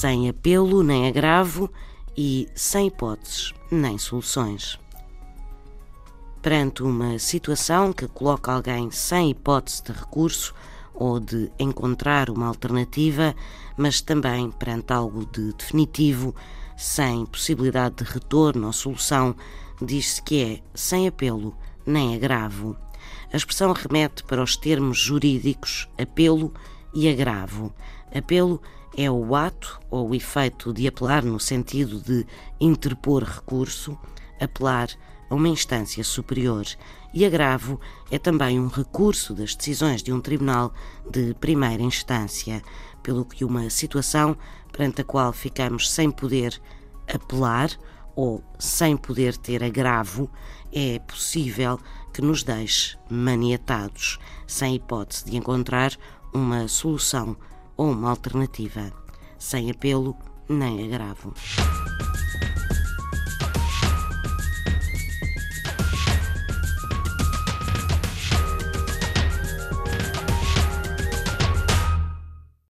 sem apelo nem agravo e sem hipóteses nem soluções. Perante uma situação que coloca alguém sem hipótese de recurso ou de encontrar uma alternativa, mas também perante algo de definitivo, sem possibilidade de retorno ou solução, diz-se que é sem apelo nem agravo. A expressão remete para os termos jurídicos apelo e agravo. Apelo é o ato ou o efeito de apelar no sentido de interpor recurso, apelar a uma instância superior. E agravo é também um recurso das decisões de um tribunal de primeira instância, pelo que uma situação perante a qual ficamos sem poder apelar ou sem poder ter agravo, é possível que nos deixe maniatados, sem hipótese de encontrar uma solução ou uma alternativa, sem apelo nem agravo.